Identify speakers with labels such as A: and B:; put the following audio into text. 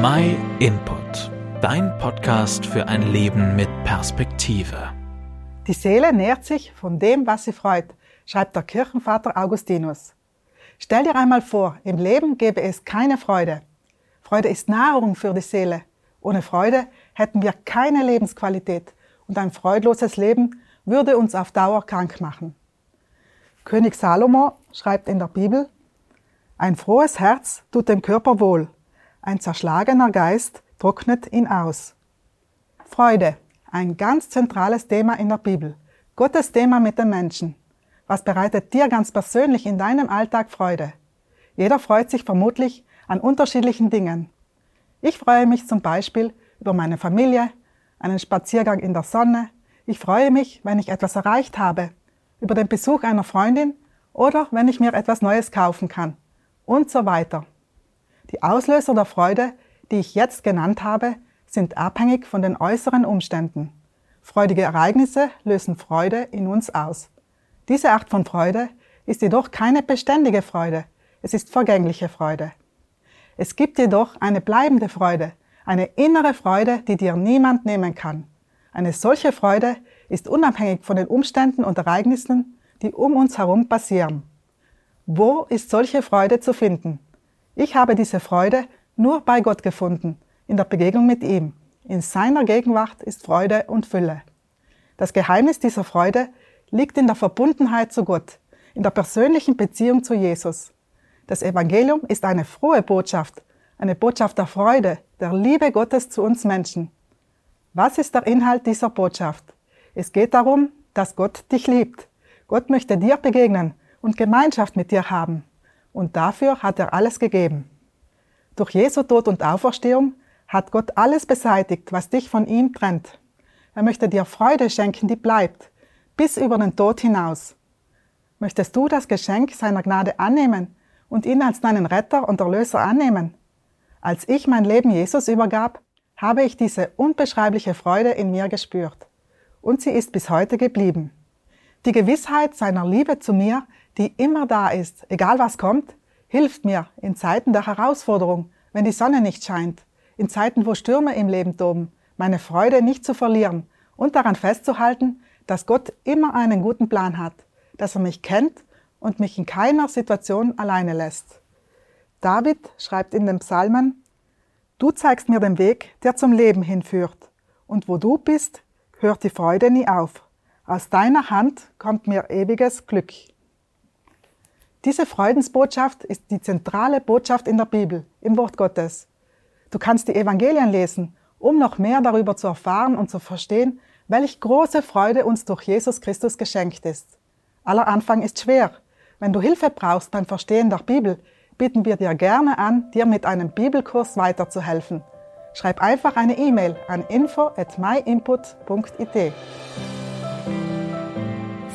A: My Input, dein Podcast für ein Leben mit Perspektive.
B: Die Seele nährt sich von dem, was sie freut, schreibt der Kirchenvater Augustinus. Stell dir einmal vor, im Leben gäbe es keine Freude. Freude ist Nahrung für die Seele. Ohne Freude hätten wir keine Lebensqualität und ein freudloses Leben würde uns auf Dauer krank machen. König Salomo schreibt in der Bibel, ein frohes Herz tut dem Körper wohl, ein zerschlagener Geist trocknet ihn aus. Freude, ein ganz zentrales Thema in der Bibel. Gottes Thema mit den Menschen. Was bereitet dir ganz persönlich in deinem Alltag Freude? Jeder freut sich vermutlich an unterschiedlichen Dingen. Ich freue mich zum Beispiel über meine Familie, einen Spaziergang in der Sonne. Ich freue mich, wenn ich etwas erreicht habe, über den Besuch einer Freundin oder wenn ich mir etwas Neues kaufen kann und so weiter. Die Auslöser der Freude, die ich jetzt genannt habe, sind abhängig von den äußeren Umständen. Freudige Ereignisse lösen Freude in uns aus. Diese Art von Freude ist jedoch keine beständige Freude, es ist vergängliche Freude. Es gibt jedoch eine bleibende Freude, eine innere Freude, die dir niemand nehmen kann. Eine solche Freude ist unabhängig von den Umständen und Ereignissen, die um uns herum passieren. Wo ist solche Freude zu finden? Ich habe diese Freude nur bei Gott gefunden, in der Begegnung mit ihm. In seiner Gegenwart ist Freude und Fülle. Das Geheimnis dieser Freude liegt in der Verbundenheit zu Gott, in der persönlichen Beziehung zu Jesus. Das Evangelium ist eine frohe Botschaft, eine Botschaft der Freude, der Liebe Gottes zu uns Menschen. Was ist der Inhalt dieser Botschaft? Es geht darum, dass Gott dich liebt. Gott möchte dir begegnen und Gemeinschaft mit dir haben. Und dafür hat er alles gegeben. Durch Jesu Tod und Auferstehung hat Gott alles beseitigt, was dich von ihm trennt. Er möchte dir Freude schenken, die bleibt, bis über den Tod hinaus. Möchtest du das Geschenk seiner Gnade annehmen und ihn als deinen Retter und Erlöser annehmen? Als ich mein Leben Jesus übergab, habe ich diese unbeschreibliche Freude in mir gespürt. Und sie ist bis heute geblieben. Die Gewissheit seiner Liebe zu mir die immer da ist, egal was kommt, hilft mir in Zeiten der Herausforderung, wenn die Sonne nicht scheint, in Zeiten, wo Stürme im Leben toben, meine Freude nicht zu verlieren und daran festzuhalten, dass Gott immer einen guten Plan hat, dass er mich kennt und mich in keiner Situation alleine lässt. David schreibt in den Psalmen, Du zeigst mir den Weg, der zum Leben hinführt, und wo du bist, hört die Freude nie auf. Aus deiner Hand kommt mir ewiges Glück. Diese Freudensbotschaft ist die zentrale Botschaft in der Bibel, im Wort Gottes. Du kannst die Evangelien lesen, um noch mehr darüber zu erfahren und zu verstehen, welch große Freude uns durch Jesus Christus geschenkt ist. Aller Anfang ist schwer. Wenn du Hilfe brauchst beim Verstehen der Bibel, bieten wir dir gerne an, dir mit einem Bibelkurs weiterzuhelfen. Schreib einfach eine E-Mail an info at myinput.it.